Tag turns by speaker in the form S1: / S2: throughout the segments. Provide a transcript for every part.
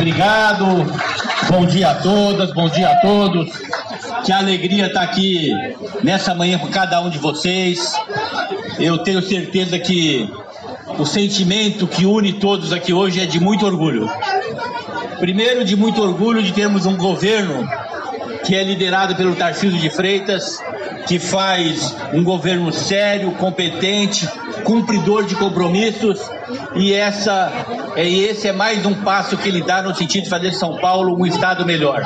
S1: Obrigado. Bom dia a todas, bom dia a todos. Que alegria estar aqui nessa manhã com cada um de vocês. Eu tenho certeza que o sentimento que une todos aqui hoje é de muito orgulho. Primeiro, de muito orgulho de termos um governo que é liderado pelo Tarcísio de Freitas, que faz um governo sério, competente, cumpridor de compromissos, e essa é, esse é mais um passo que ele dá no sentido de fazer São Paulo um estado melhor.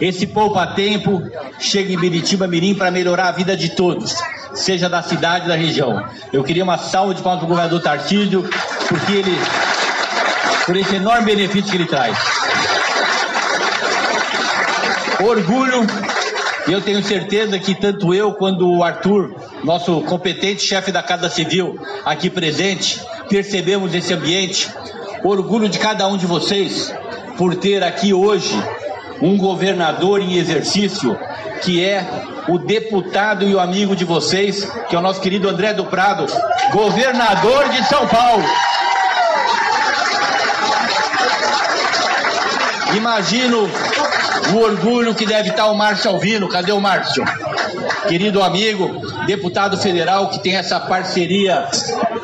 S1: Esse poupa-tempo chega em Biritiba Mirim para melhorar a vida de todos, seja da cidade da região. Eu queria uma salva de palmas para o governador Tarcísio, porque ele, por esse enorme benefício que ele traz. Orgulho, e eu tenho certeza que tanto eu quanto o Arthur, nosso competente chefe da Casa Civil aqui presente, percebemos esse ambiente. Orgulho de cada um de vocês por ter aqui hoje um governador em exercício que é o deputado e o amigo de vocês, que é o nosso querido André do Prado, governador de São Paulo. Imagino o orgulho que deve estar o Márcio Alvino. Cadê o Márcio? Querido amigo, deputado federal que tem essa parceria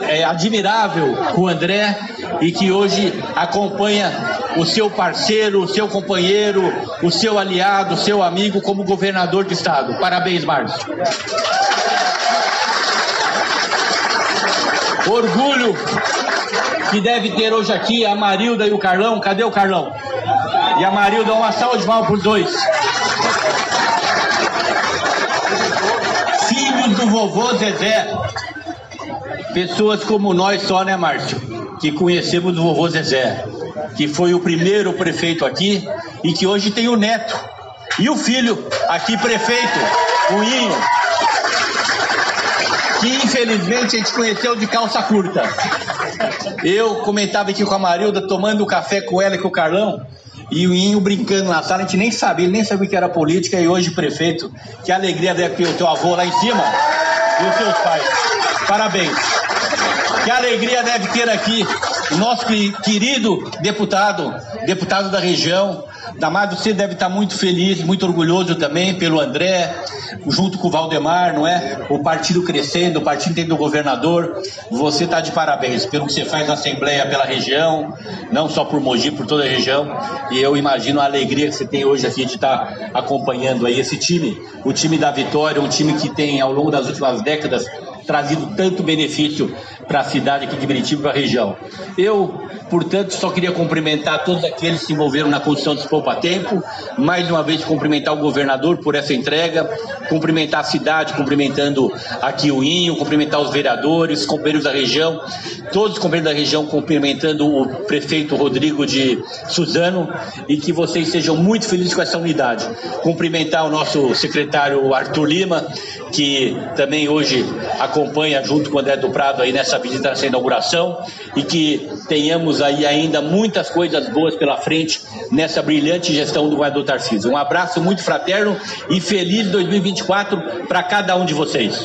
S1: é, admirável com o André e que hoje acompanha o seu parceiro, o seu companheiro, o seu aliado, o seu amigo como governador de estado. Parabéns, Márcio. Orgulho que deve ter hoje aqui a Marilda e o Carlão. Cadê o Carlão? E a Marilda, uma salva de palmas por dois. Do vovô Zezé. Pessoas como nós só, né, Márcio? Que conhecemos o vovô Zezé. Que foi o primeiro prefeito aqui e que hoje tem o neto. E o filho, aqui prefeito, o Inho. Que infelizmente a gente conheceu de calça curta. Eu comentava aqui com a Marilda, tomando café com ela e com o Carlão, e o Inho brincando na sala, a gente nem sabia, ele nem sabia que era política, e hoje prefeito. Que alegria ver aqui o teu avô lá em cima e os seus pais. Parabéns. Que alegria deve ter aqui o nosso querido deputado, deputado da região, Damado, você deve estar muito feliz, muito orgulhoso também pelo André, junto com o Valdemar, não é? O partido crescendo, o partido tendo governador. Você está de parabéns pelo que você faz na Assembleia pela região, não só por Mogi, por toda a região. E eu imagino a alegria que você tem hoje aqui de estar acompanhando aí esse time, o time da vitória, um time que tem ao longo das últimas décadas trazido tanto benefício para a cidade aqui de Biritiba e para a região. Eu, portanto, só queria cumprimentar todos aqueles que se envolveram na construção desse Poupa Tempo, mais uma vez cumprimentar o governador por essa entrega, cumprimentar a cidade, cumprimentando aqui o Inho, cumprimentar os vereadores, companheiros da região, todos os companheiros da região cumprimentando o prefeito Rodrigo de Suzano e que vocês sejam muito felizes com essa unidade. Cumprimentar o nosso secretário Arthur Lima, que também hoje acompanha junto com o André do Prado aí nessa visita nessa inauguração e que tenhamos aí ainda muitas coisas boas pela frente nessa brilhante gestão do governador Tarcísio. Um abraço muito fraterno e feliz 2024 para cada um de vocês.